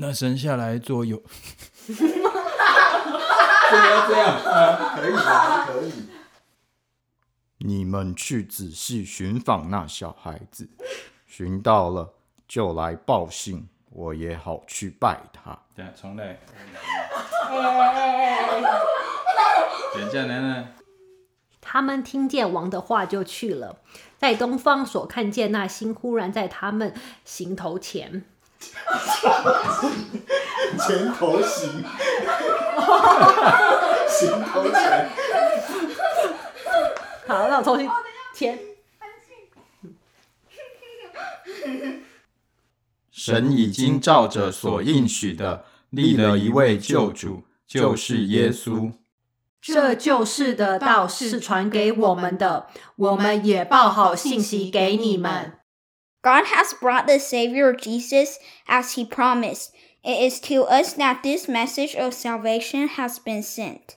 那生下来做有，不要这样啊！可以吗？可以。你们去仔细寻访那小孩子，寻到了就来报信，我也好去拜他。对，重来。等一下，奶奶。他们听见王的话，就去了。在东方所看见那星，忽然在他们行头前，前头行，行头前。好，那我重新前。神已经照着所应许的立了一位救主，就是耶稣。这救世的道是传给我们的，我们也报好信息给你们。God has brought the Savior Jesus as He promised. It is to us that this message of salvation has been sent.